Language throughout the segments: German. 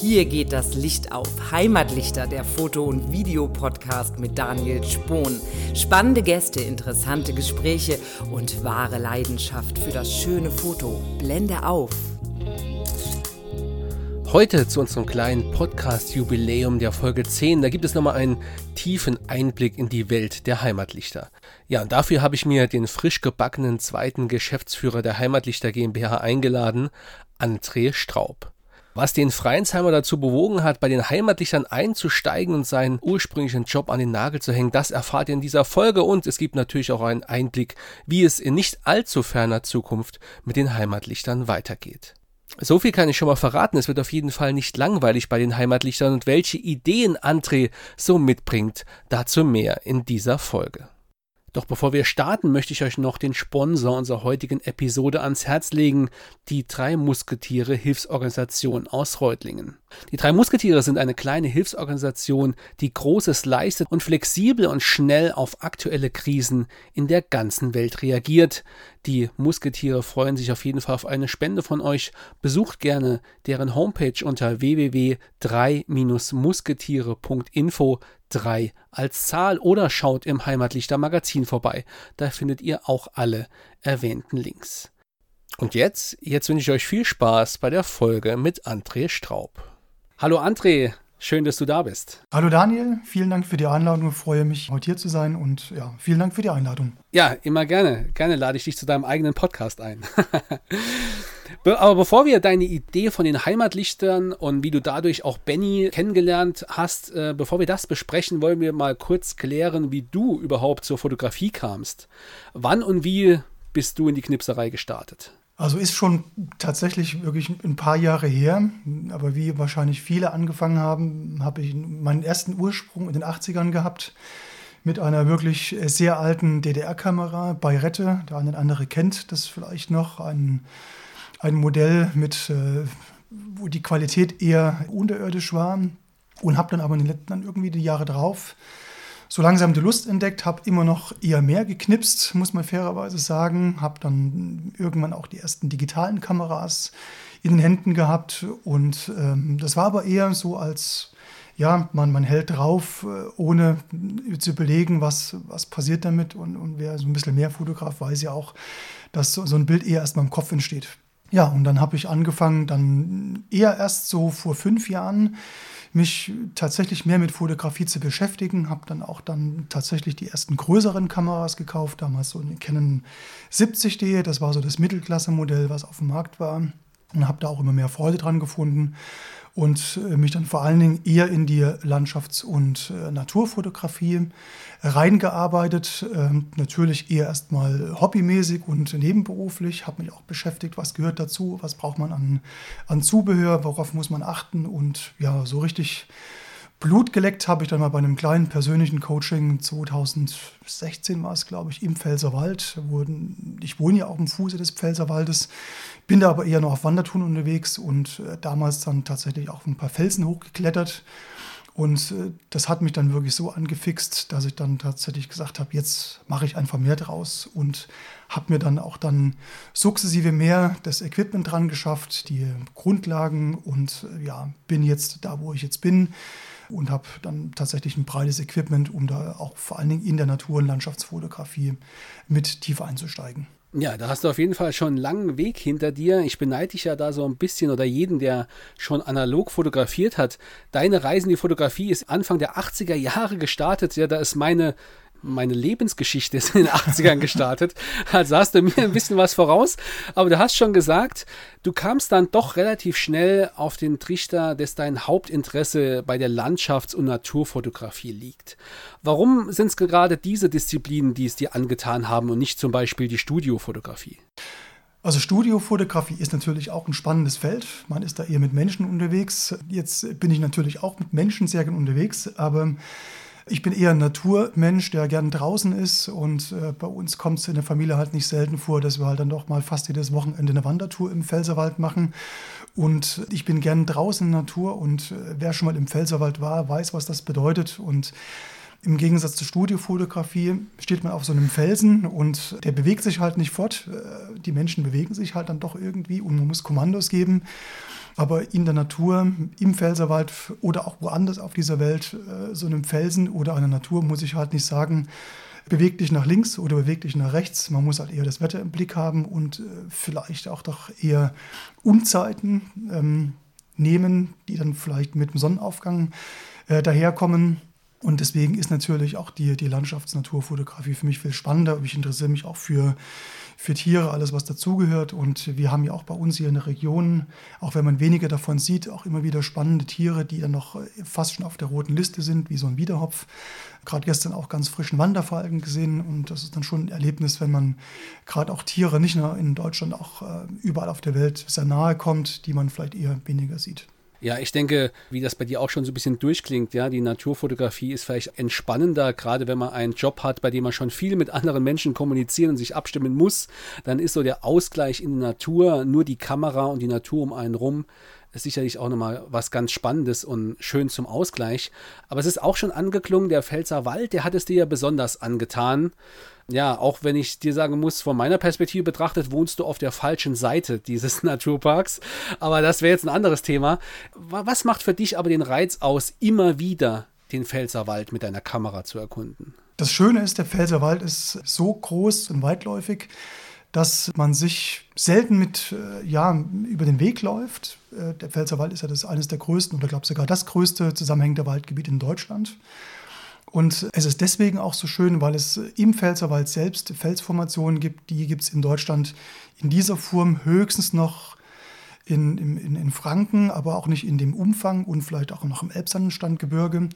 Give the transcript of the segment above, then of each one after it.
Hier geht das Licht auf. Heimatlichter, der Foto- und Videopodcast mit Daniel Spohn. Spannende Gäste, interessante Gespräche und wahre Leidenschaft für das schöne Foto. Blende auf. Heute zu unserem kleinen Podcast-Jubiläum der Folge 10. Da gibt es nochmal einen tiefen Einblick in die Welt der Heimatlichter. Ja, und dafür habe ich mir den frisch gebackenen zweiten Geschäftsführer der Heimatlichter GmbH eingeladen, André Straub. Was den Freiensheimer dazu bewogen hat, bei den Heimatlichtern einzusteigen und seinen ursprünglichen Job an den Nagel zu hängen, das erfahrt ihr in dieser Folge und es gibt natürlich auch einen Einblick, wie es in nicht allzu ferner Zukunft mit den Heimatlichtern weitergeht. So viel kann ich schon mal verraten, es wird auf jeden Fall nicht langweilig bei den Heimatlichtern und welche Ideen André so mitbringt, dazu mehr in dieser Folge. Doch bevor wir starten, möchte ich euch noch den Sponsor unserer heutigen Episode ans Herz legen, die Drei Musketiere Hilfsorganisation aus Reutlingen. Die Drei Musketiere sind eine kleine Hilfsorganisation, die Großes leistet und flexibel und schnell auf aktuelle Krisen in der ganzen Welt reagiert. Die Musketiere freuen sich auf jeden Fall auf eine Spende von euch. Besucht gerne deren Homepage unter www.3-musketiere.info 3 als Zahl oder schaut im Heimatlichter Magazin vorbei. Da findet ihr auch alle erwähnten Links. Und jetzt, jetzt wünsche ich euch viel Spaß bei der Folge mit André Straub. Hallo André, schön, dass du da bist. Hallo Daniel, vielen Dank für die Einladung. Ich freue mich, heute hier zu sein und ja, vielen Dank für die Einladung. Ja, immer gerne. Gerne lade ich dich zu deinem eigenen Podcast ein. Aber bevor wir deine Idee von den Heimatlichtern und wie du dadurch auch Benny kennengelernt hast, äh, bevor wir das besprechen, wollen wir mal kurz klären, wie du überhaupt zur Fotografie kamst. Wann und wie bist du in die Knipserei gestartet? Also ist schon tatsächlich wirklich ein paar Jahre her, aber wie wahrscheinlich viele angefangen haben, habe ich meinen ersten Ursprung in den 80ern gehabt mit einer wirklich sehr alten DDR-Kamera bei Rette. Der eine oder andere kennt das vielleicht noch, ein ein Modell mit, äh, wo die Qualität eher unterirdisch war und habe dann aber in den letzten, irgendwie die Jahre drauf so langsam die Lust entdeckt, habe immer noch eher mehr geknipst, muss man fairerweise sagen, habe dann irgendwann auch die ersten digitalen Kameras in den Händen gehabt und ähm, das war aber eher so als ja, man, man hält drauf, äh, ohne zu überlegen, was, was passiert damit. Und, und wer so ein bisschen mehr Fotograf weiß ja auch, dass so, so ein Bild eher erst mal im Kopf entsteht. Ja, und dann habe ich angefangen, dann eher erst so vor fünf Jahren, mich tatsächlich mehr mit Fotografie zu beschäftigen. Habe dann auch dann tatsächlich die ersten größeren Kameras gekauft, damals so eine Canon 70D, das war so das Mittelklasse-Modell, was auf dem Markt war. Und habe da auch immer mehr Freude dran gefunden und äh, mich dann vor allen Dingen eher in die Landschafts- und äh, Naturfotografie reingearbeitet. Ähm, natürlich eher erstmal hobbymäßig und nebenberuflich, habe mich auch beschäftigt, was gehört dazu, was braucht man an, an Zubehör, worauf muss man achten und ja, so richtig Blut geleckt habe ich dann mal bei einem kleinen persönlichen Coaching 2016 war es, glaube ich, im Pfälzerwald. Ich wohne ja auch am Fuße des Pfälzerwaldes, bin da aber eher noch auf Wandertouren unterwegs und äh, damals dann tatsächlich auch ein paar Felsen hochgeklettert. Und äh, das hat mich dann wirklich so angefixt, dass ich dann tatsächlich gesagt habe, jetzt mache ich einfach mehr draus und habe mir dann auch dann sukzessive mehr das Equipment dran geschafft, die Grundlagen und äh, ja, bin jetzt da, wo ich jetzt bin und habe dann tatsächlich ein breites Equipment, um da auch vor allen Dingen in der Natur- und Landschaftsfotografie mit tiefer einzusteigen. Ja, da hast du auf jeden Fall schon einen langen Weg hinter dir. Ich beneide dich ja da so ein bisschen oder jeden, der schon analog fotografiert hat. Deine Reise in die Fotografie ist Anfang der 80er Jahre gestartet. Ja, da ist meine meine Lebensgeschichte ist in den 80ern gestartet. Also hast du mir ein bisschen was voraus. Aber du hast schon gesagt, du kamst dann doch relativ schnell auf den Trichter, dass dein Hauptinteresse bei der Landschafts- und Naturfotografie liegt. Warum sind es gerade diese Disziplinen, die es dir angetan haben und nicht zum Beispiel die Studiofotografie? Also Studiofotografie ist natürlich auch ein spannendes Feld. Man ist da eher mit Menschen unterwegs. Jetzt bin ich natürlich auch mit Menschen sehr gerne unterwegs, aber ich bin eher ein Naturmensch, der gern draußen ist und äh, bei uns kommt es in der Familie halt nicht selten vor, dass wir halt dann doch mal fast jedes Wochenende eine Wandertour im Pfälzerwald machen. Und ich bin gern draußen in der Natur und äh, wer schon mal im Pfälzerwald war, weiß, was das bedeutet. Und im Gegensatz zur Studiofotografie steht man auf so einem Felsen und der bewegt sich halt nicht fort. Äh, die Menschen bewegen sich halt dann doch irgendwie und man muss Kommandos geben. Aber in der Natur, im Pfälzerwald oder auch woanders auf dieser Welt, äh, so einem Felsen oder einer Natur, muss ich halt nicht sagen, beweg dich nach links oder beweg dich nach rechts. Man muss halt eher das Wetter im Blick haben und äh, vielleicht auch doch eher Unzeiten ähm, nehmen, die dann vielleicht mit dem Sonnenaufgang äh, daherkommen. Und deswegen ist natürlich auch die, die Landschaftsnaturfotografie für mich viel spannender. Ich interessiere mich auch für, für Tiere, alles was dazugehört. Und wir haben ja auch bei uns hier in der Region, auch wenn man weniger davon sieht, auch immer wieder spannende Tiere, die dann noch fast schon auf der roten Liste sind, wie so ein Wiederhopf. Gerade gestern auch ganz frischen Wanderfalken gesehen. Und das ist dann schon ein Erlebnis, wenn man gerade auch Tiere, nicht nur in Deutschland, auch äh, überall auf der Welt sehr nahe kommt, die man vielleicht eher weniger sieht. Ja, ich denke, wie das bei dir auch schon so ein bisschen durchklingt, ja, die Naturfotografie ist vielleicht entspannender, gerade wenn man einen Job hat, bei dem man schon viel mit anderen Menschen kommunizieren und sich abstimmen muss, dann ist so der Ausgleich in der Natur, nur die Kamera und die Natur um einen rum, ist sicherlich auch nochmal was ganz Spannendes und schön zum Ausgleich. Aber es ist auch schon angeklungen, der Pfälzer Wald, der hat es dir ja besonders angetan ja, auch wenn ich dir sagen muss, von meiner Perspektive betrachtet, wohnst du auf der falschen Seite dieses Naturparks. Aber das wäre jetzt ein anderes Thema. Was macht für dich aber den Reiz aus, immer wieder den Pfälzerwald mit deiner Kamera zu erkunden? Das Schöne ist, der Pfälzerwald ist so groß und weitläufig, dass man sich selten mit äh, ja, über den Weg läuft. Äh, der Pfälzerwald ist ja das eines der größten oder glaube sogar das größte zusammenhängende Waldgebiet in Deutschland. Und es ist deswegen auch so schön, weil es im Pfälzerwald selbst Felsformationen gibt, die gibt es in Deutschland in dieser Form höchstens noch in, in, in Franken, aber auch nicht in dem Umfang und vielleicht auch noch im Elbsandstandgebirge.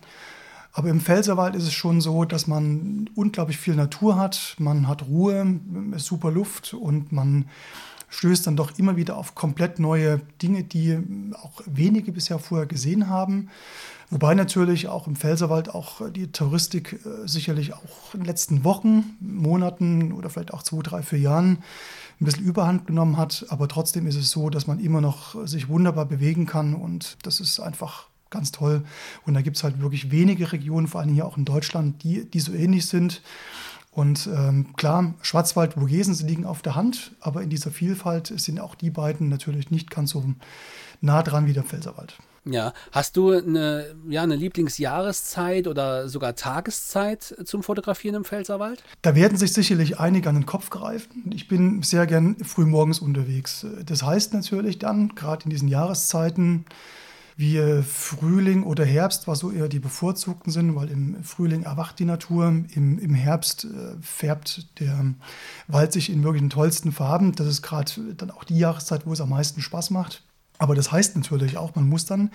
Aber im Pfälzerwald ist es schon so, dass man unglaublich viel Natur hat, man hat Ruhe, super Luft und man stößt dann doch immer wieder auf komplett neue Dinge, die auch wenige bisher vorher gesehen haben. Wobei natürlich auch im Pfälzerwald auch die Touristik äh, sicherlich auch in den letzten Wochen, Monaten oder vielleicht auch zwei, drei, vier Jahren ein bisschen Überhand genommen hat. Aber trotzdem ist es so, dass man immer noch sich wunderbar bewegen kann und das ist einfach ganz toll. Und da gibt es halt wirklich wenige Regionen, vor allem hier auch in Deutschland, die, die so ähnlich sind. Und ähm, klar, Schwarzwald, Vogesen, sie liegen auf der Hand, aber in dieser Vielfalt sind auch die beiden natürlich nicht ganz so nah dran wie der Pfälzerwald. Ja, hast du eine, ja, eine Lieblingsjahreszeit oder sogar Tageszeit zum Fotografieren im Pfälzerwald? Da werden sich sicherlich einige an den Kopf greifen. Ich bin sehr gern frühmorgens unterwegs. Das heißt natürlich dann, gerade in diesen Jahreszeiten, wie Frühling oder Herbst, was so eher die bevorzugten sind, weil im Frühling erwacht die Natur, im, im Herbst äh, färbt der Wald sich in wirklich den tollsten Farben. Das ist gerade dann auch die Jahreszeit, wo es am meisten Spaß macht. Aber das heißt natürlich auch, man muss dann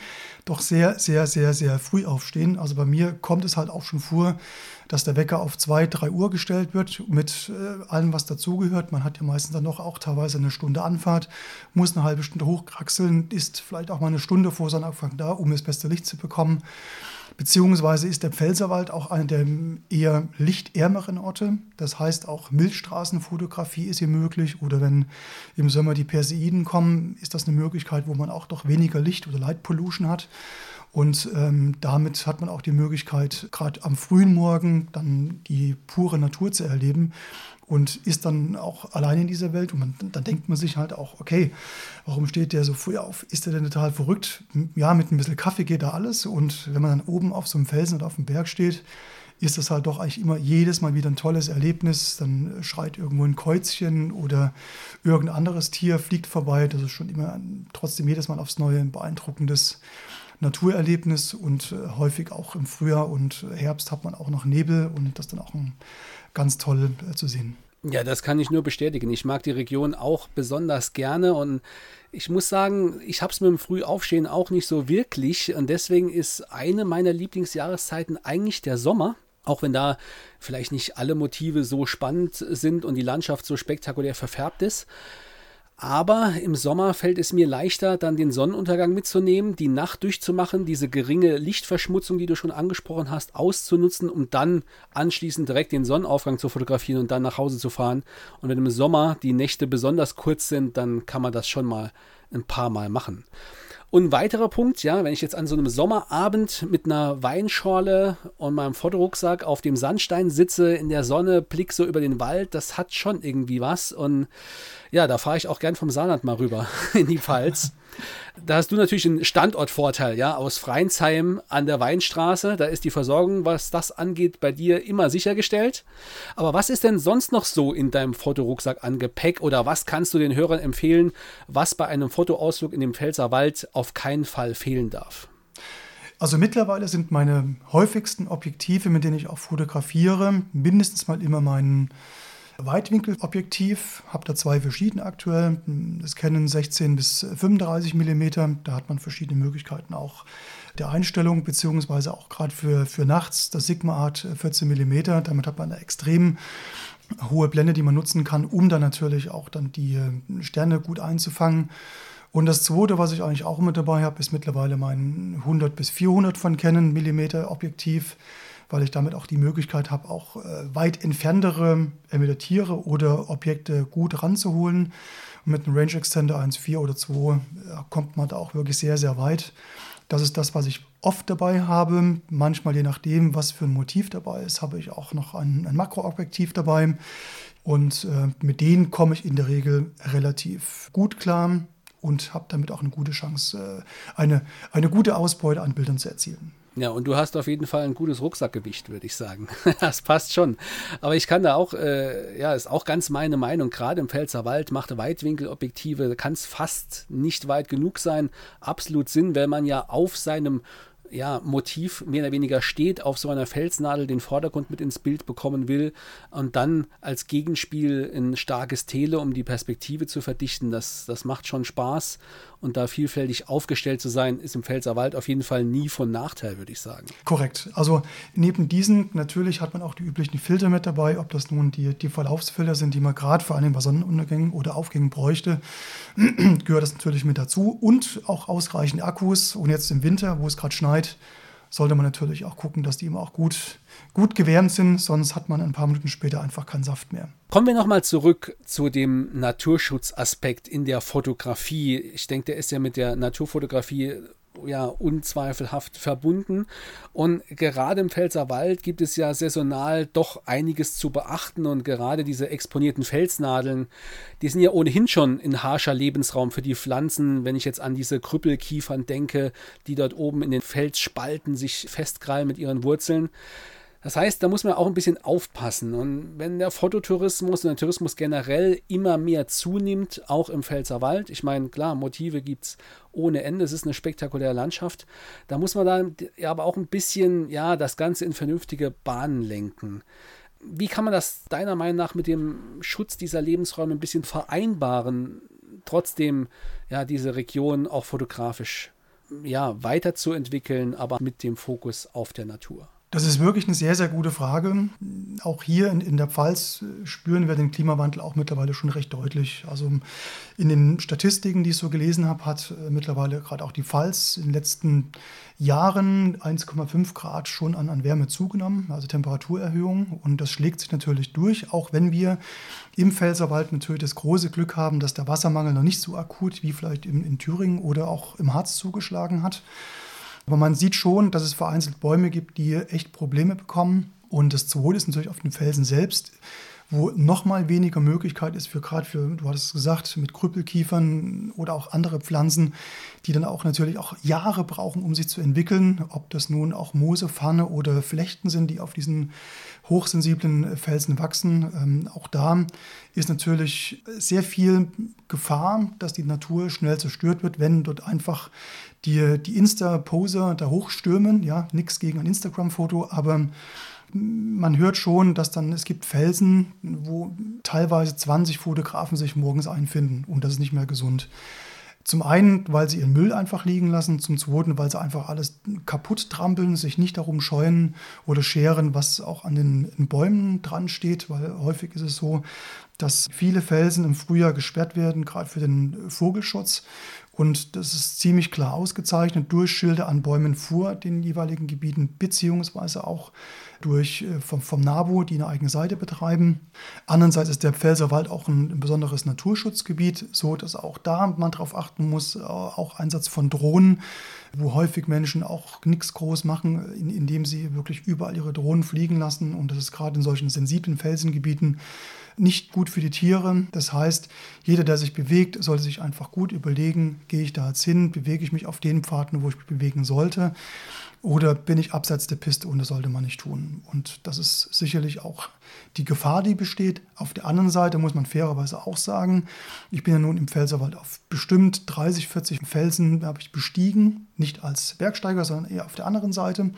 doch sehr, sehr, sehr, sehr früh aufstehen. Also bei mir kommt es halt auch schon vor, dass der Wecker auf 2, 3 Uhr gestellt wird mit äh, allem, was dazugehört. Man hat ja meistens dann noch auch teilweise eine Stunde Anfahrt, muss eine halbe Stunde hochkraxeln, ist vielleicht auch mal eine Stunde vor Sonnenanfang da, um das beste Licht zu bekommen. Beziehungsweise ist der Pfälzerwald auch einer der eher lichtärmeren Orte. Das heißt, auch Milchstraßenfotografie ist hier möglich. Oder wenn im Sommer die Perseiden kommen, ist das eine Möglichkeit, wo man auch doch weniger Licht oder Light Pollution hat. Und ähm, damit hat man auch die Möglichkeit, gerade am frühen Morgen dann die pure Natur zu erleben und ist dann auch allein in dieser Welt. Und man, dann denkt man sich halt auch, okay, warum steht der so früh auf? Ist der denn total verrückt? Ja, mit ein bisschen Kaffee geht da alles. Und wenn man dann oben auf so einem Felsen oder auf dem Berg steht, ist das halt doch eigentlich immer jedes Mal wieder ein tolles Erlebnis. Dann schreit irgendwo ein Käuzchen oder irgendein anderes Tier fliegt vorbei. Das ist schon immer trotzdem jedes Mal aufs Neue ein beeindruckendes Naturerlebnis und äh, häufig auch im Frühjahr und Herbst hat man auch noch Nebel und das dann auch ganz toll äh, zu sehen. Ja, das kann ich nur bestätigen. Ich mag die Region auch besonders gerne und ich muss sagen, ich habe es mit dem Frühaufstehen auch nicht so wirklich und deswegen ist eine meiner Lieblingsjahreszeiten eigentlich der Sommer. Auch wenn da vielleicht nicht alle Motive so spannend sind und die Landschaft so spektakulär verfärbt ist. Aber im Sommer fällt es mir leichter, dann den Sonnenuntergang mitzunehmen, die Nacht durchzumachen, diese geringe Lichtverschmutzung, die du schon angesprochen hast, auszunutzen, um dann anschließend direkt den Sonnenaufgang zu fotografieren und dann nach Hause zu fahren. Und wenn im Sommer die Nächte besonders kurz sind, dann kann man das schon mal ein paar Mal machen. Und ein weiterer Punkt, ja, wenn ich jetzt an so einem Sommerabend mit einer Weinschorle und meinem Fotorucksack auf dem Sandstein sitze, in der Sonne, blick so über den Wald, das hat schon irgendwie was. Und ja, da fahre ich auch gern vom Saarland mal rüber in die Pfalz. Da hast du natürlich einen Standortvorteil, ja, aus Freinsheim an der Weinstraße. Da ist die Versorgung, was das angeht, bei dir immer sichergestellt. Aber was ist denn sonst noch so in deinem Fotorucksack an Gepäck oder was kannst du den Hörern empfehlen, was bei einem Fotoausflug in dem Pfälzer Wald auf keinen Fall fehlen darf? Also mittlerweile sind meine häufigsten Objektive, mit denen ich auch fotografiere, mindestens mal immer mein Weitwinkelobjektiv. Habe da zwei verschiedene aktuell. Das Canon 16 bis 35 mm. Da hat man verschiedene Möglichkeiten auch der Einstellung, beziehungsweise auch gerade für, für nachts das Sigma Art 14 mm. Damit hat man eine extrem hohe Blende, die man nutzen kann, um dann natürlich auch dann die Sterne gut einzufangen. Und das zweite, was ich eigentlich auch mit dabei habe, ist mittlerweile mein 100 bis 400 von Canon Millimeter Objektiv, weil ich damit auch die Möglichkeit habe, auch äh, weit entferntere, entweder Tiere oder Objekte gut ranzuholen. Und mit einem Range Extender 1.4 oder 2 äh, kommt man da auch wirklich sehr, sehr weit. Das ist das, was ich oft dabei habe. Manchmal, je nachdem, was für ein Motiv dabei ist, habe ich auch noch ein, ein Makroobjektiv dabei. Und äh, mit denen komme ich in der Regel relativ gut klar und habe damit auch eine gute Chance, äh, eine, eine gute Ausbeute an Bildern zu erzielen. Ja, und du hast auf jeden Fall ein gutes Rucksackgewicht, würde ich sagen. das passt schon. Aber ich kann da auch, äh, ja, ist auch ganz meine Meinung, gerade im Pfälzerwald macht Weitwinkelobjektive, kann es fast nicht weit genug sein. Absolut Sinn, wenn man ja auf seinem ja, Motiv mehr oder weniger steht, auf so einer Felsnadel den Vordergrund mit ins Bild bekommen will und dann als Gegenspiel ein starkes Tele, um die Perspektive zu verdichten. Das, das macht schon Spaß und da vielfältig aufgestellt zu sein, ist im Pfälzerwald auf jeden Fall nie von Nachteil, würde ich sagen. Korrekt. Also neben diesen natürlich hat man auch die üblichen Filter mit dabei, ob das nun die, die Verlaufsfilter sind, die man gerade vor allem bei Sonnenuntergängen oder Aufgängen bräuchte, gehört das natürlich mit dazu und auch ausreichend Akkus und jetzt im Winter, wo es gerade schneit, sollte man natürlich auch gucken, dass die immer auch gut, gut gewärmt sind, sonst hat man ein paar Minuten später einfach keinen Saft mehr. Kommen wir nochmal zurück zu dem Naturschutzaspekt in der Fotografie. Ich denke, der ist ja mit der Naturfotografie ja unzweifelhaft verbunden. Und gerade im Pfälzerwald gibt es ja saisonal doch einiges zu beachten. Und gerade diese exponierten Felsnadeln, die sind ja ohnehin schon ein harscher Lebensraum für die Pflanzen. Wenn ich jetzt an diese Krüppelkiefern denke, die dort oben in den Felsspalten sich festkrallen mit ihren Wurzeln. Das heißt, da muss man auch ein bisschen aufpassen. Und wenn der Fototourismus und der Tourismus generell immer mehr zunimmt, auch im Pfälzerwald, ich meine, klar, Motive gibt es ohne Ende, es ist eine spektakuläre Landschaft, da muss man dann aber auch ein bisschen, ja, das Ganze in vernünftige Bahnen lenken. Wie kann man das deiner Meinung nach mit dem Schutz dieser Lebensräume ein bisschen vereinbaren, trotzdem ja diese Region auch fotografisch ja, weiterzuentwickeln, aber mit dem Fokus auf der Natur? Das ist wirklich eine sehr, sehr gute Frage. Auch hier in, in, der Pfalz spüren wir den Klimawandel auch mittlerweile schon recht deutlich. Also in den Statistiken, die ich so gelesen habe, hat äh, mittlerweile gerade auch die Pfalz in den letzten Jahren 1,5 Grad schon an, an Wärme zugenommen, also Temperaturerhöhung. Und das schlägt sich natürlich durch, auch wenn wir im Pfälzerwald natürlich das große Glück haben, dass der Wassermangel noch nicht so akut wie vielleicht in, in Thüringen oder auch im Harz zugeschlagen hat. Aber man sieht schon, dass es vereinzelt Bäume gibt, die echt Probleme bekommen. Und das Zweite ist natürlich auf den Felsen selbst, wo noch mal weniger Möglichkeit ist für gerade für, du hattest es gesagt, mit Krüppelkiefern oder auch andere Pflanzen, die dann auch natürlich auch Jahre brauchen, um sich zu entwickeln. Ob das nun auch Moose, Pfanne oder Flechten sind, die auf diesen hochsensiblen Felsen wachsen. Ähm, auch da ist natürlich sehr viel Gefahr, dass die Natur schnell zerstört wird, wenn dort einfach die, die Insta-Poser da hochstürmen. Ja, nichts gegen ein Instagram-Foto, aber man hört schon, dass dann es gibt Felsen, wo teilweise 20 Fotografen sich morgens einfinden und das ist nicht mehr gesund. Zum einen, weil sie ihren Müll einfach liegen lassen, zum zweiten, weil sie einfach alles kaputt trampeln, sich nicht darum scheuen oder scheren, was auch an den Bäumen dran steht, weil häufig ist es so, dass viele Felsen im Frühjahr gesperrt werden, gerade für den Vogelschutz. Und das ist ziemlich klar ausgezeichnet durch Schilder an Bäumen vor den jeweiligen Gebieten, beziehungsweise auch durch, äh, vom, vom NABU, die eine eigene Seite betreiben. Andererseits ist der Pfälzerwald auch ein, besonderes Naturschutzgebiet, so dass auch da man darauf achten muss, äh, auch Einsatz von Drohnen wo häufig Menschen auch nichts groß machen, indem sie wirklich überall ihre Drohnen fliegen lassen. Und das ist gerade in solchen sensiblen Felsengebieten nicht gut für die Tiere. Das heißt, jeder, der sich bewegt, sollte sich einfach gut überlegen, gehe ich da jetzt hin, bewege ich mich auf den Pfaden, wo ich mich bewegen sollte. Oder bin ich abseits der Piste und das sollte man nicht tun. Und das ist sicherlich auch die Gefahr, die besteht. Auf der anderen Seite muss man fairerweise auch sagen, ich bin ja nun im Pfälzerwald auf bestimmt 30, 40 Felsen habe ich bestiegen, nicht als Bergsteiger, sondern eher auf der anderen Seite.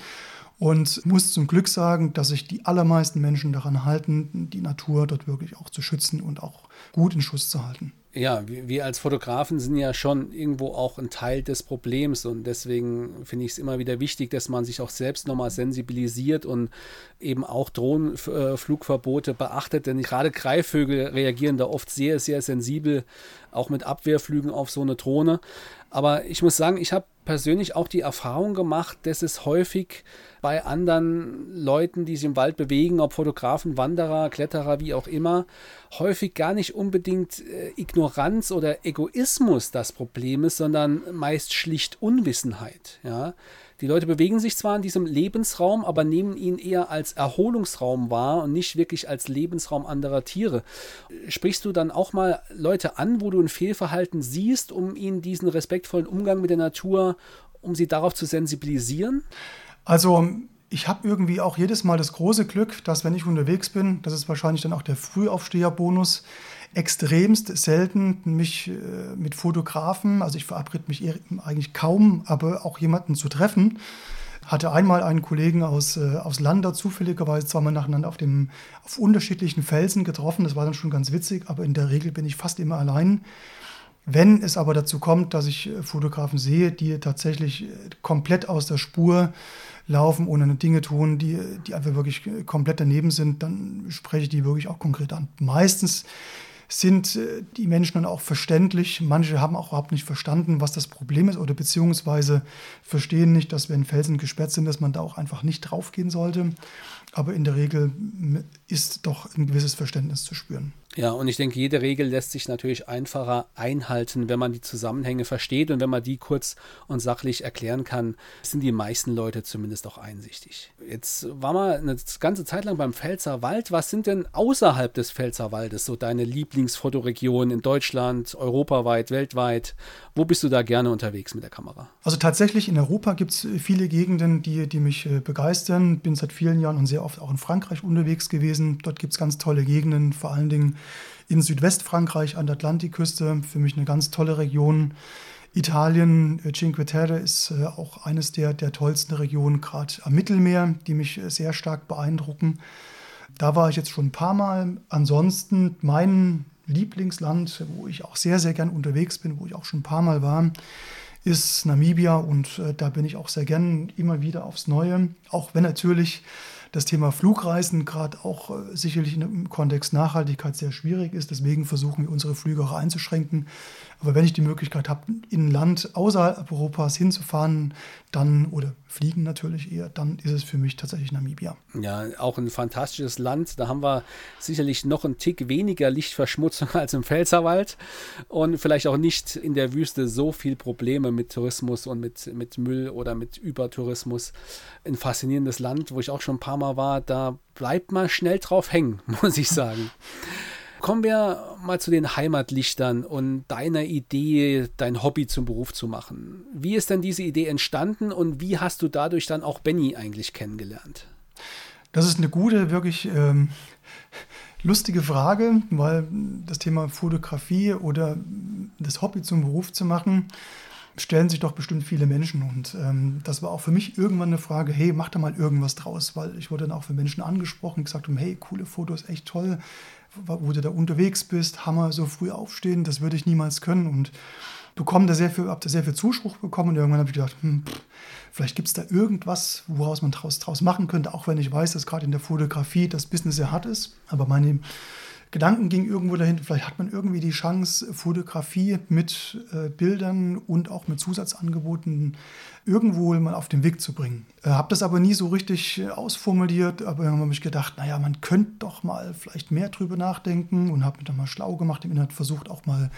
Und muss zum Glück sagen, dass sich die allermeisten Menschen daran halten, die Natur dort wirklich auch zu schützen und auch gut in Schuss zu halten ja, wir als Fotografen sind ja schon irgendwo auch ein Teil des Problems und deswegen finde ich es immer wieder wichtig, dass man sich auch selbst nochmal sensibilisiert und eben auch Drohnenflugverbote beachtet, denn gerade Greifvögel reagieren da oft sehr, sehr sensibel, auch mit Abwehrflügen auf so eine Drohne. Aber ich muss sagen, ich habe persönlich auch die Erfahrung gemacht, dass es häufig bei anderen Leuten, die sich im Wald bewegen, ob Fotografen, Wanderer, Kletterer, wie auch immer, häufig gar nicht unbedingt äh, Ignoranz oder Egoismus das Problem ist, sondern meist schlicht Unwissenheit. Ja? Die Leute bewegen sich zwar in diesem Lebensraum, aber nehmen ihn eher als Erholungsraum wahr und nicht wirklich als Lebensraum anderer Tiere. Sprichst du dann auch mal Leute an, wo du ein Fehlverhalten siehst, um ihnen diesen respektvollen Umgang mit der Natur, um sie darauf zu sensibilisieren? Also ich habe irgendwie auch jedes Mal das große Glück, dass wenn ich unterwegs bin, das ist wahrscheinlich dann auch der Frühaufsteherbonus, extremst selten mich äh, mit Fotografen, also ich verabrede mich eigentlich kaum, aber auch jemanden zu treffen. Hatte einmal einen Kollegen aus, äh, aus Landa zufälligerweise zweimal nacheinander auf, dem, auf unterschiedlichen Felsen getroffen. Das war dann schon ganz witzig, aber in der Regel bin ich fast immer allein. Wenn es aber dazu kommt, dass ich äh, Fotografen sehe, die tatsächlich komplett aus der Spur laufen, ohne Dinge tun, die, die einfach wirklich komplett daneben sind, dann spreche ich die wirklich auch konkret an. Meistens sind äh, die Menschen dann auch verständlich. Manche haben auch überhaupt nicht verstanden, was das Problem ist oder beziehungsweise verstehen nicht, dass wenn Felsen gesperrt sind, dass man da auch einfach nicht draufgehen sollte. Aber in der Regel ist doch ein gewisses Verständnis zu spüren. Ja, und ich denke, jede Regel lässt sich natürlich einfacher einhalten, wenn man die Zusammenhänge versteht und wenn man die kurz und sachlich erklären kann, sind die meisten Leute zumindest auch einsichtig. Jetzt war man eine ganze Zeit lang beim Pfälzer Wald. Was sind denn außerhalb des Pfälzer Waldes so deine Lieblingsfotoregionen in Deutschland, europaweit, weltweit? Wo bist du da gerne unterwegs mit der Kamera? Also tatsächlich in Europa gibt es viele Gegenden, die, die mich äh, begeistern. Bin seit vielen Jahren und sehr oft auch in Frankreich unterwegs gewesen. Dort gibt es ganz tolle Gegenden, vor allen Dingen in Südwestfrankreich an der Atlantikküste. Für mich eine ganz tolle Region. Italien, äh, Cinque Terre ist äh, auch eines der, der tollsten Regionen, gerade am Mittelmeer, die mich sehr stark beeindrucken. Da war ich jetzt schon ein paar Mal. Ansonsten mein Lieblingsland, wo ich auch sehr, sehr gern unterwegs bin, wo ich auch schon ein paar Mal war, ist Namibia und äh, da bin ich auch sehr gern immer wieder aufs Neue. Auch wenn natürlich das Thema Flugreisen gerade auch äh, sicherlich im Kontext Nachhaltigkeit sehr schwierig ist. Deswegen versuchen wir unsere Flüge auch einzuschränken. Aber wenn ich die Möglichkeit habe, in ein Land außerhalb Europas hinzufahren, dann oder fliegen natürlich eher, dann ist es für mich tatsächlich Namibia. Ja, auch ein fantastisches Land. Da haben wir sicherlich noch einen Tick weniger Lichtverschmutzung als im Pfälzerwald und vielleicht auch nicht in der Wüste so viel Probleme mit Tourismus und mit, mit Müll oder mit Übertourismus. Ein faszinierendes Land, wo ich auch schon ein paar Mal war. Da bleibt man schnell drauf hängen, muss ich sagen. Kommen wir mal zu den Heimatlichtern und deiner Idee, dein Hobby zum Beruf zu machen. Wie ist denn diese Idee entstanden und wie hast du dadurch dann auch Benny eigentlich kennengelernt? Das ist eine gute, wirklich ähm, lustige Frage, weil das Thema Fotografie oder das Hobby zum Beruf zu machen, stellen sich doch bestimmt viele Menschen. Und ähm, das war auch für mich irgendwann eine Frage, hey, mach da mal irgendwas draus, weil ich wurde dann auch für Menschen angesprochen, gesagt hey, coole Fotos, echt toll wo du da unterwegs bist, Hammer, so früh aufstehen, das würde ich niemals können. Und bekomme da sehr viel, habe da sehr viel Zuspruch bekommen und irgendwann habe ich gedacht, hm, vielleicht gibt es da irgendwas, woraus man draus, draus machen könnte, auch wenn ich weiß, dass gerade in der Fotografie das Business sehr hart ist. Aber meine Gedanken ging irgendwo dahin, vielleicht hat man irgendwie die Chance, Fotografie mit äh, Bildern und auch mit Zusatzangeboten irgendwo mal auf den Weg zu bringen. Äh, habe das aber nie so richtig äh, ausformuliert, aber habe mich gedacht, naja, man könnte doch mal vielleicht mehr drüber nachdenken und habe mich dann mal schlau gemacht, im Internet versucht auch mal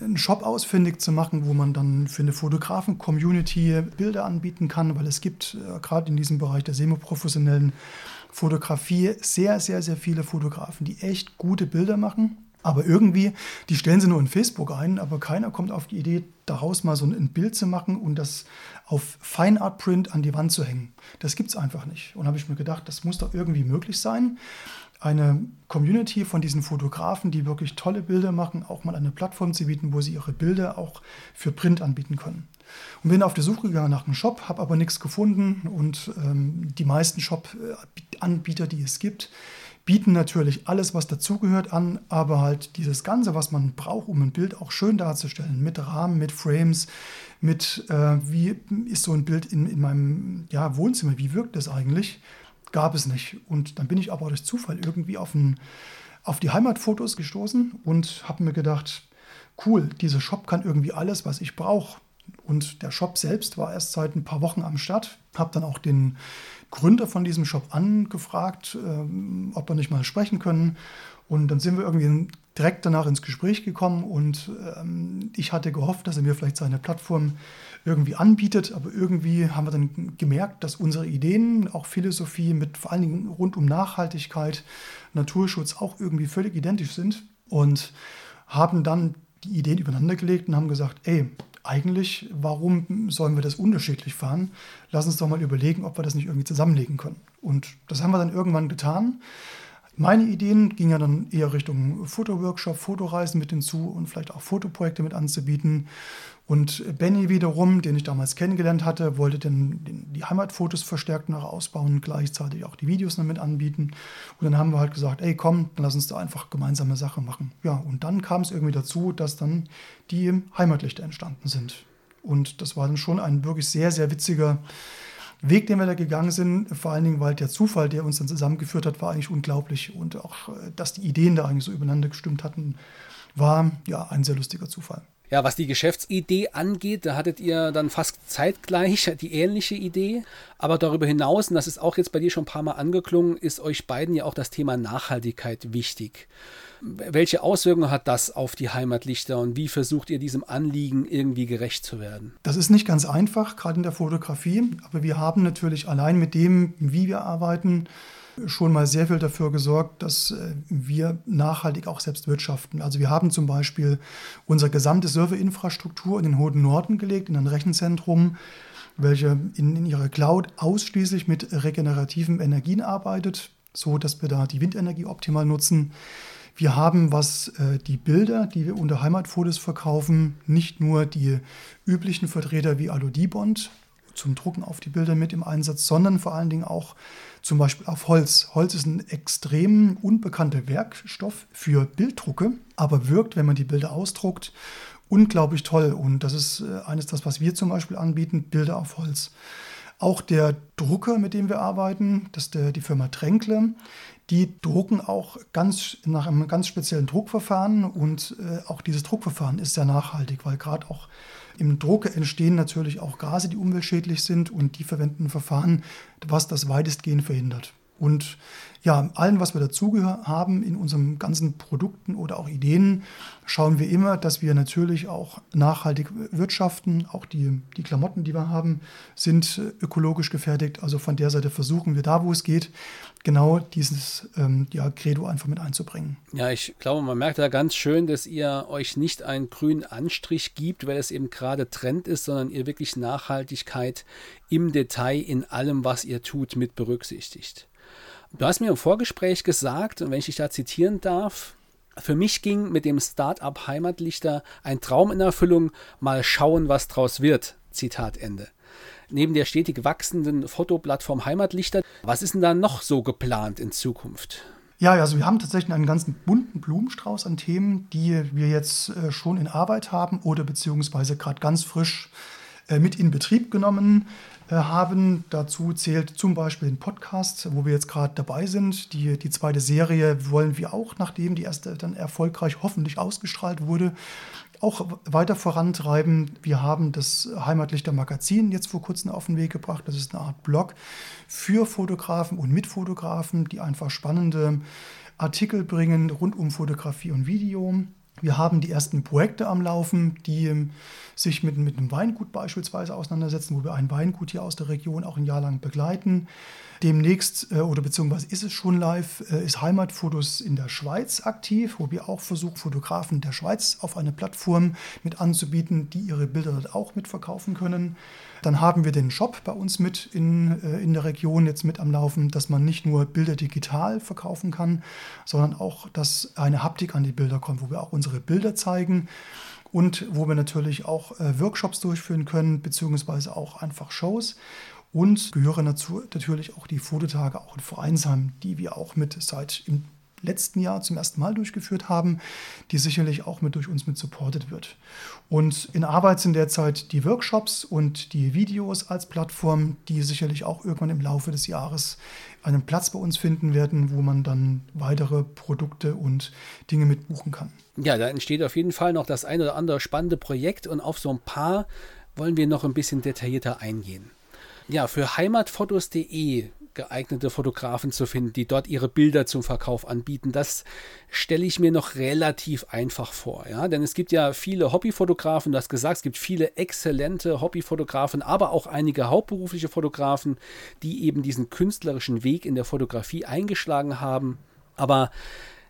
einen Shop ausfindig zu machen, wo man dann für eine Fotografen-Community Bilder anbieten kann, weil es gibt äh, gerade in diesem Bereich der semi-professionellen Fotografie sehr, sehr, sehr viele Fotografen, die echt gute Bilder machen. Aber irgendwie, die stellen sie nur in Facebook ein, aber keiner kommt auf die Idee, daraus mal so ein Bild zu machen und das auf Fine Art Print an die Wand zu hängen. Das gibt es einfach nicht. Und habe ich mir gedacht, das muss doch irgendwie möglich sein. Eine Community von diesen Fotografen, die wirklich tolle Bilder machen, auch mal eine Plattform zu bieten, wo sie ihre Bilder auch für Print anbieten können. Und bin auf der Suche gegangen nach einem Shop, habe aber nichts gefunden. Und ähm, die meisten Shop-Anbieter, die es gibt, bieten natürlich alles, was dazugehört an, aber halt dieses Ganze, was man braucht, um ein Bild auch schön darzustellen, mit Rahmen, mit Frames, mit äh, wie ist so ein Bild in, in meinem ja, Wohnzimmer, wie wirkt das eigentlich, gab es nicht. Und dann bin ich aber durch Zufall irgendwie auf, ein, auf die Heimatfotos gestoßen und habe mir gedacht, cool, dieser Shop kann irgendwie alles, was ich brauche. Und der Shop selbst war erst seit ein paar Wochen am Start. Habe dann auch den Gründer von diesem Shop angefragt, äh, ob wir nicht mal sprechen können. Und dann sind wir irgendwie direkt danach ins Gespräch gekommen und ähm, ich hatte gehofft, dass er mir vielleicht seine Plattform irgendwie anbietet, aber irgendwie haben wir dann gemerkt, dass unsere Ideen, auch Philosophie mit vor allen Dingen rund um Nachhaltigkeit, Naturschutz auch irgendwie völlig identisch sind und haben dann die Ideen übereinander gelegt und haben gesagt, ey, eigentlich, warum sollen wir das unterschiedlich fahren? Lass uns doch mal überlegen, ob wir das nicht irgendwie zusammenlegen können. Und das haben wir dann irgendwann getan. Meine Ideen gingen ja dann eher Richtung Fotoworkshop, Fotoreisen mit hinzu und vielleicht auch Fotoprojekte mit anzubieten. Und Benny wiederum, den ich damals kennengelernt hatte, wollte dann die Heimatfotos verstärkt noch ausbauen, gleichzeitig auch die Videos damit anbieten. Und dann haben wir halt gesagt, ey komm, dann lass uns da einfach gemeinsame Sache machen. Ja, und dann kam es irgendwie dazu, dass dann die Heimatlichter entstanden sind. Und das war dann schon ein wirklich sehr, sehr witziger Weg, den wir da gegangen sind, vor allen Dingen, weil der Zufall, der uns dann zusammengeführt hat, war eigentlich unglaublich. Und auch, äh, dass die Ideen da eigentlich so übereinander gestimmt hatten, war ja ein sehr lustiger Zufall. Ja, was die Geschäftsidee angeht, da hattet ihr dann fast zeitgleich die ähnliche Idee. Aber darüber hinaus, und das ist auch jetzt bei dir schon ein paar Mal angeklungen, ist euch beiden ja auch das Thema Nachhaltigkeit wichtig. Welche Auswirkungen hat das auf die Heimatlichter und wie versucht ihr diesem Anliegen irgendwie gerecht zu werden? Das ist nicht ganz einfach, gerade in der Fotografie, aber wir haben natürlich allein mit dem, wie wir arbeiten, schon mal sehr viel dafür gesorgt, dass äh, wir nachhaltig auch selbst wirtschaften. Also wir haben zum Beispiel unsere gesamte Serverinfrastruktur in den Hohen Norden gelegt, in ein Rechenzentrum, welche in, in ihrer Cloud ausschließlich mit regenerativen Energien arbeitet, so dass wir da die Windenergie optimal nutzen. Wir haben, was äh, die Bilder, die wir unter Heimatfotos verkaufen, nicht nur die üblichen Vertreter wie Aludibond zum Drucken auf die Bilder mit im Einsatz, sondern vor allen Dingen auch zum Beispiel auf Holz. Holz ist ein extrem unbekannter Werkstoff für Bilddrucke, aber wirkt, wenn man die Bilder ausdruckt, unglaublich toll. Und das ist äh, eines das, was wir zum Beispiel anbieten, Bilder auf Holz. Auch der Drucker, mit dem wir arbeiten, das ist der, die Firma Tränkle, die drucken auch ganz nach einem ganz speziellen Druckverfahren und äh, auch dieses Druckverfahren ist sehr nachhaltig, weil gerade auch im Druck entstehen natürlich auch Gase, die umweltschädlich sind und die verwenden Verfahren, was das weitestgehend verhindert. Und ja, allen, was wir dazu haben in unseren ganzen Produkten oder auch Ideen, schauen wir immer, dass wir natürlich auch nachhaltig wirtschaften. Auch die, die Klamotten, die wir haben, sind ökologisch gefertigt. Also von der Seite versuchen wir da, wo es geht, genau dieses ähm, ja, Credo einfach mit einzubringen. Ja, ich glaube, man merkt da ganz schön, dass ihr euch nicht einen grünen Anstrich gibt, weil es eben gerade Trend ist, sondern ihr wirklich Nachhaltigkeit im Detail in allem, was ihr tut, mit berücksichtigt. Du hast mir im Vorgespräch gesagt, und wenn ich dich da zitieren darf, für mich ging mit dem Start-up Heimatlichter ein Traum in Erfüllung, mal schauen, was draus wird. Zitat Ende. Neben der stetig wachsenden Fotoplattform Heimatlichter, was ist denn da noch so geplant in Zukunft? Ja, also wir haben tatsächlich einen ganzen bunten Blumenstrauß an Themen, die wir jetzt äh, schon in Arbeit haben oder beziehungsweise gerade ganz frisch äh, mit in Betrieb genommen haben. Dazu zählt zum Beispiel den Podcast, wo wir jetzt gerade dabei sind. Die, die zweite Serie wollen wir auch, nachdem die erste dann erfolgreich hoffentlich ausgestrahlt wurde, auch weiter vorantreiben. Wir haben das Heimatlichter Magazin jetzt vor kurzem auf den Weg gebracht. Das ist eine Art Blog für Fotografen und mit Fotografen, die einfach spannende Artikel bringen rund um Fotografie und Video. Wir haben die ersten Projekte am Laufen, die ähm, sich mit, mit einem Weingut beispielsweise auseinandersetzen, wo wir ein Weingut hier aus der Region auch ein Jahr lang begleiten. Demnächst, äh, oder beziehungsweise ist es schon live, äh, ist Heimatfotos in der Schweiz aktiv, wo wir auch versuchen, Fotografen der Schweiz auf eine Plattform mit anzubieten, die ihre Bilder dort auch mitverkaufen können. Dann haben wir den Shop bei uns mit in, äh, in der Region jetzt mit am Laufen, dass man nicht nur Bilder digital verkaufen kann, sondern auch, dass eine Haptik an die Bilder kommt, wo wir auch unsere Bilder zeigen und wo wir natürlich auch äh, Workshops durchführen können, beziehungsweise auch einfach Shows. Und gehören dazu natürlich auch die Fototage, auch in Vereinsheim, die wir auch mit seit im letzten Jahr zum ersten Mal durchgeführt haben, die sicherlich auch mit durch uns mit supported wird. Und in Arbeit sind derzeit die Workshops und die Videos als Plattform, die sicherlich auch irgendwann im Laufe des Jahres einen Platz bei uns finden werden, wo man dann weitere Produkte und Dinge mitbuchen kann. Ja, da entsteht auf jeden Fall noch das ein oder andere spannende Projekt und auf so ein paar wollen wir noch ein bisschen detaillierter eingehen. Ja, für heimatfotos.de geeignete Fotografen zu finden, die dort ihre Bilder zum Verkauf anbieten. Das stelle ich mir noch relativ einfach vor. Ja? Denn es gibt ja viele Hobbyfotografen, du hast gesagt, es gibt viele exzellente Hobbyfotografen, aber auch einige hauptberufliche Fotografen, die eben diesen künstlerischen Weg in der Fotografie eingeschlagen haben. Aber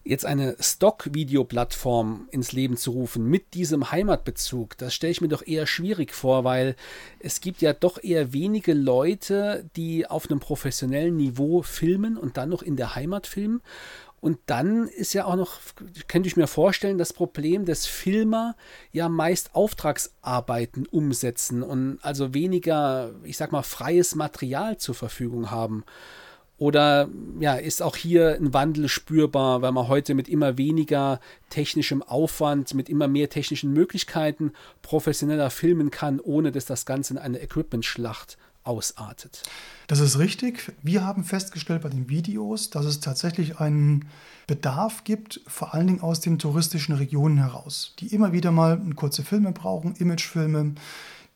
jetzt eine Stock-Video-Plattform ins Leben zu rufen mit diesem Heimatbezug, das stelle ich mir doch eher schwierig vor, weil es gibt ja doch eher wenige Leute, die auf einem professionellen Niveau filmen und dann noch in der Heimat filmen. Und dann ist ja auch noch, könnte ich mir vorstellen, das Problem, dass Filmer ja meist Auftragsarbeiten umsetzen und also weniger, ich sag mal, freies Material zur Verfügung haben. Oder ja, ist auch hier ein Wandel spürbar, weil man heute mit immer weniger technischem Aufwand, mit immer mehr technischen Möglichkeiten professioneller filmen kann, ohne dass das Ganze in eine Equipment-Schlacht ausartet? Das ist richtig. Wir haben festgestellt bei den Videos, dass es tatsächlich einen Bedarf gibt, vor allen Dingen aus den touristischen Regionen heraus, die immer wieder mal kurze Filme brauchen, Imagefilme,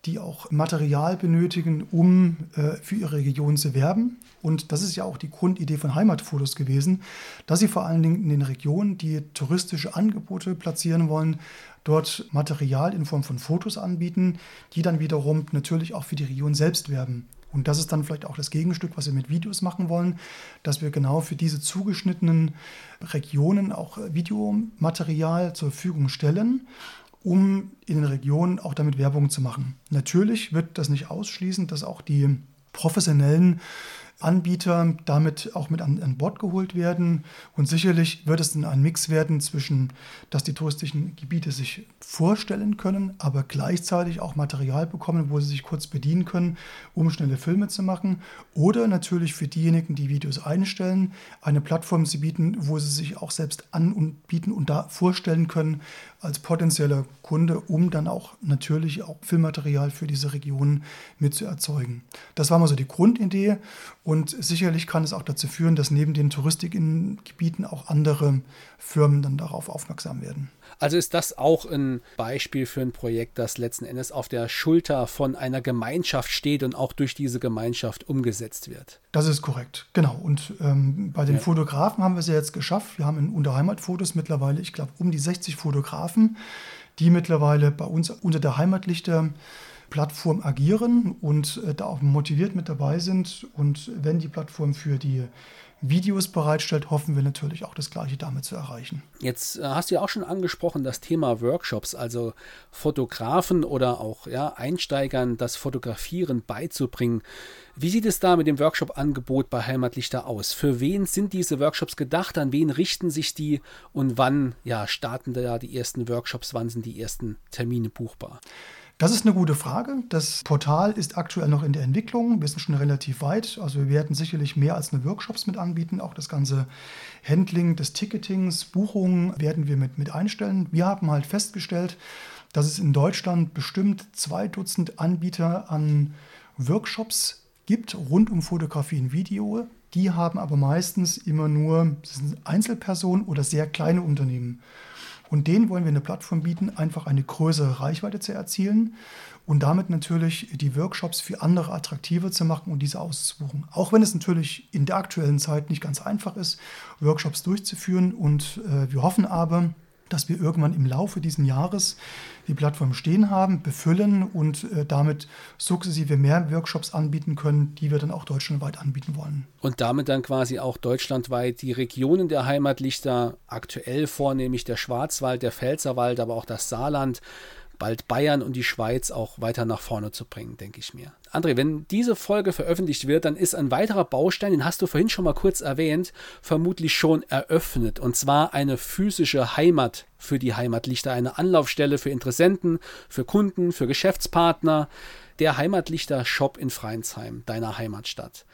die auch Material benötigen, um äh, für ihre Region zu werben. Und das ist ja auch die Grundidee von Heimatfotos gewesen, dass sie vor allen Dingen in den Regionen, die touristische Angebote platzieren wollen, dort Material in Form von Fotos anbieten, die dann wiederum natürlich auch für die Region selbst werben. Und das ist dann vielleicht auch das Gegenstück, was wir mit Videos machen wollen, dass wir genau für diese zugeschnittenen Regionen auch Videomaterial zur Verfügung stellen um in den Regionen auch damit Werbung zu machen. Natürlich wird das nicht ausschließen, dass auch die professionellen Anbieter damit auch mit an, an, Bord geholt werden. Und sicherlich wird es dann ein Mix werden zwischen, dass die touristischen Gebiete sich vorstellen können, aber gleichzeitig auch Material bekommen, wo sie sich kurz bedienen können, um schnelle Filme zu machen. Oder natürlich für diejenigen, die Videos einstellen, eine Plattform zu bieten, wo sie sich auch selbst an und da vorstellen können als potenzieller Kunde, um dann auch natürlich auch Filmmaterial für diese Region mit zu erzeugen. Das war mal so die Grundidee. Und sicherlich kann es auch dazu führen, dass neben den Touristikgebieten auch andere Firmen dann darauf aufmerksam werden. Also ist das auch ein Beispiel für ein Projekt, das letzten Endes auf der Schulter von einer Gemeinschaft steht und auch durch diese Gemeinschaft umgesetzt wird. Das ist korrekt, genau. Und ähm, bei den ja. Fotografen haben wir es ja jetzt geschafft. Wir haben in Unterheimatfotos mittlerweile, ich glaube, um die 60 Fotografen, die mittlerweile bei uns unter der Heimatlichter Plattform agieren und äh, da auch motiviert mit dabei sind. Und wenn die Plattform für die Videos bereitstellt, hoffen wir natürlich auch das Gleiche damit zu erreichen. Jetzt äh, hast du ja auch schon angesprochen, das Thema Workshops, also Fotografen oder auch ja, Einsteigern das Fotografieren beizubringen. Wie sieht es da mit dem Workshop-Angebot bei Heimatlichter aus? Für wen sind diese Workshops gedacht? An wen richten sich die? Und wann ja, starten da die ersten Workshops? Wann sind die ersten Termine buchbar? Das ist eine gute Frage. Das Portal ist aktuell noch in der Entwicklung. Wir sind schon relativ weit. Also wir werden sicherlich mehr als nur Workshops mit anbieten. Auch das ganze Handling des Ticketings, Buchungen werden wir mit, mit einstellen. Wir haben halt festgestellt, dass es in Deutschland bestimmt zwei Dutzend Anbieter an Workshops gibt rund um Fotografie und Video. Die haben aber meistens immer nur Einzelpersonen oder sehr kleine Unternehmen. Und denen wollen wir eine Plattform bieten, einfach eine größere Reichweite zu erzielen und damit natürlich die Workshops für andere attraktiver zu machen und diese auszubuchen. Auch wenn es natürlich in der aktuellen Zeit nicht ganz einfach ist, Workshops durchzuführen. Und äh, wir hoffen aber, dass wir irgendwann im Laufe dieses Jahres die Plattform stehen haben, befüllen und äh, damit sukzessive mehr Workshops anbieten können, die wir dann auch deutschlandweit anbieten wollen. Und damit dann quasi auch deutschlandweit die Regionen der Heimatlichter, aktuell vornehmlich der Schwarzwald, der Pfälzerwald, aber auch das Saarland, bald Bayern und die Schweiz auch weiter nach vorne zu bringen, denke ich mir. André, wenn diese Folge veröffentlicht wird, dann ist ein weiterer Baustein, den hast du vorhin schon mal kurz erwähnt, vermutlich schon eröffnet. Und zwar eine physische Heimat für die Heimatlichter, eine Anlaufstelle für Interessenten, für Kunden, für Geschäftspartner. Der Heimatlichter-Shop in Freinsheim, deiner Heimatstadt.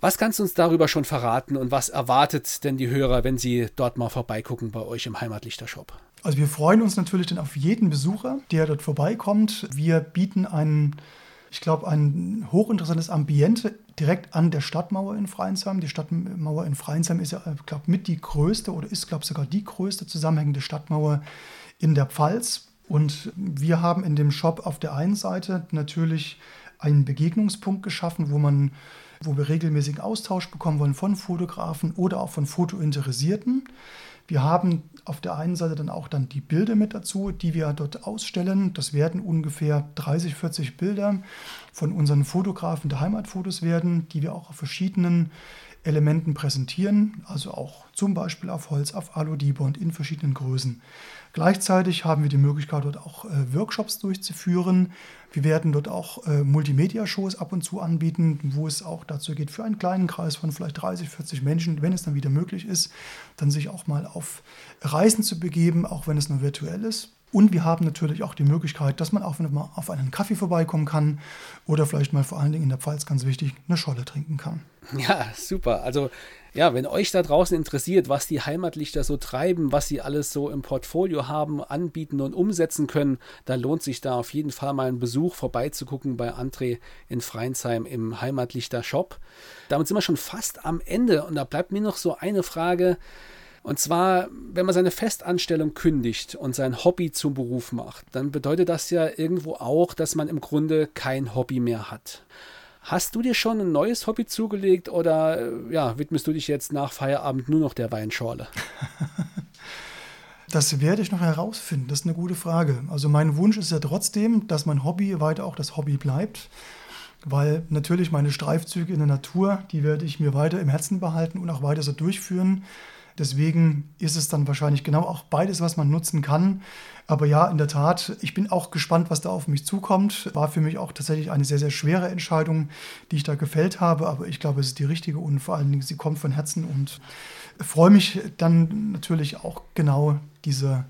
Was kannst du uns darüber schon verraten und was erwartet denn die Hörer, wenn sie dort mal vorbeigucken bei euch im Heimatlichter-Shop? Also wir freuen uns natürlich dann auf jeden Besucher, der dort vorbeikommt. Wir bieten ein, ich glaube, ein hochinteressantes Ambiente direkt an der Stadtmauer in Freinsheim. Die Stadtmauer in Freinsheim ist ja, glaube ich, mit die größte oder ist, glaube ich, sogar die größte zusammenhängende Stadtmauer in der Pfalz. Und wir haben in dem Shop auf der einen Seite natürlich einen Begegnungspunkt geschaffen, wo man wo wir regelmäßigen Austausch bekommen wollen von Fotografen oder auch von Fotointeressierten. Wir haben auf der einen Seite dann auch dann die Bilder mit dazu, die wir dort ausstellen. Das werden ungefähr 30, 40 Bilder von unseren Fotografen der Heimatfotos werden, die wir auch auf verschiedenen Elementen präsentieren, also auch zum Beispiel auf Holz, auf und in verschiedenen Größen. Gleichzeitig haben wir die Möglichkeit, dort auch äh, Workshops durchzuführen. Wir werden dort auch äh, Multimedia-Shows ab und zu anbieten, wo es auch dazu geht, für einen kleinen Kreis von vielleicht 30, 40 Menschen, wenn es dann wieder möglich ist, dann sich auch mal auf Reisen zu begeben, auch wenn es nur virtuell ist. Und wir haben natürlich auch die Möglichkeit, dass man auch mal auf einen Kaffee vorbeikommen kann oder vielleicht mal vor allen Dingen in der Pfalz ganz wichtig eine Scholle trinken kann. Ja, super. Also ja, wenn euch da draußen interessiert, was die Heimatlichter so treiben, was sie alles so im Portfolio haben, anbieten und umsetzen können, da lohnt sich da auf jeden Fall mal ein Besuch vorbeizugucken bei André in Freinsheim im Heimatlichter Shop. Damit sind wir schon fast am Ende und da bleibt mir noch so eine Frage. Und zwar, wenn man seine Festanstellung kündigt und sein Hobby zum Beruf macht, dann bedeutet das ja irgendwo auch, dass man im Grunde kein Hobby mehr hat. Hast du dir schon ein neues Hobby zugelegt oder äh, ja, widmest du dich jetzt nach Feierabend nur noch der Weinschorle? Das werde ich noch herausfinden. Das ist eine gute Frage. Also mein Wunsch ist ja trotzdem, dass mein Hobby weiter auch das Hobby bleibt, weil natürlich meine Streifzüge in der Natur, die werde ich mir weiter im Herzen behalten und auch weiter so durchführen. Deswegen ist es dann wahrscheinlich genau auch beides, was man nutzen kann. Aber ja, in der Tat, ich bin auch gespannt, was da auf mich zukommt. War für mich auch tatsächlich eine sehr, sehr schwere Entscheidung, die ich da gefällt habe. Aber ich glaube, es ist die richtige und vor allen Dingen, sie kommt von Herzen und freue mich dann natürlich auch genau diese,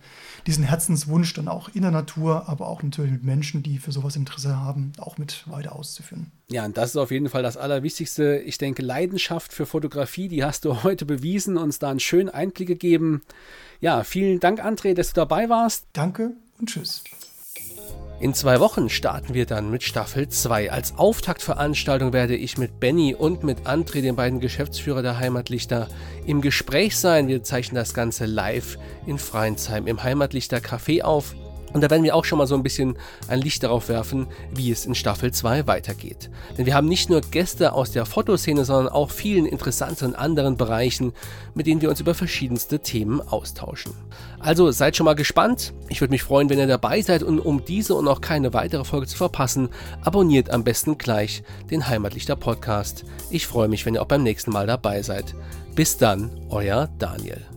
diesen Herzenswunsch dann auch in der Natur, aber auch natürlich mit Menschen, die für sowas Interesse haben, auch mit weiter auszuführen. Ja, und das ist auf jeden Fall das Allerwichtigste. Ich denke, Leidenschaft für Fotografie, die hast du heute bewiesen, uns da einen schönen Einblick gegeben. Ja, vielen Dank, André, dass du dabei warst. Danke und tschüss. In zwei Wochen starten wir dann mit Staffel 2. Als Auftaktveranstaltung werde ich mit Benny und mit André, den beiden Geschäftsführer der Heimatlichter, im Gespräch sein. Wir zeichnen das Ganze live in Freinsheim im Heimatlichter Café auf. Und da werden wir auch schon mal so ein bisschen ein Licht darauf werfen, wie es in Staffel 2 weitergeht. Denn wir haben nicht nur Gäste aus der Fotoszene, sondern auch vielen interessanten anderen Bereichen, mit denen wir uns über verschiedenste Themen austauschen. Also seid schon mal gespannt. Ich würde mich freuen, wenn ihr dabei seid und um diese und auch keine weitere Folge zu verpassen, abonniert am besten gleich den Heimatlichter Podcast. Ich freue mich, wenn ihr auch beim nächsten Mal dabei seid. Bis dann, euer Daniel.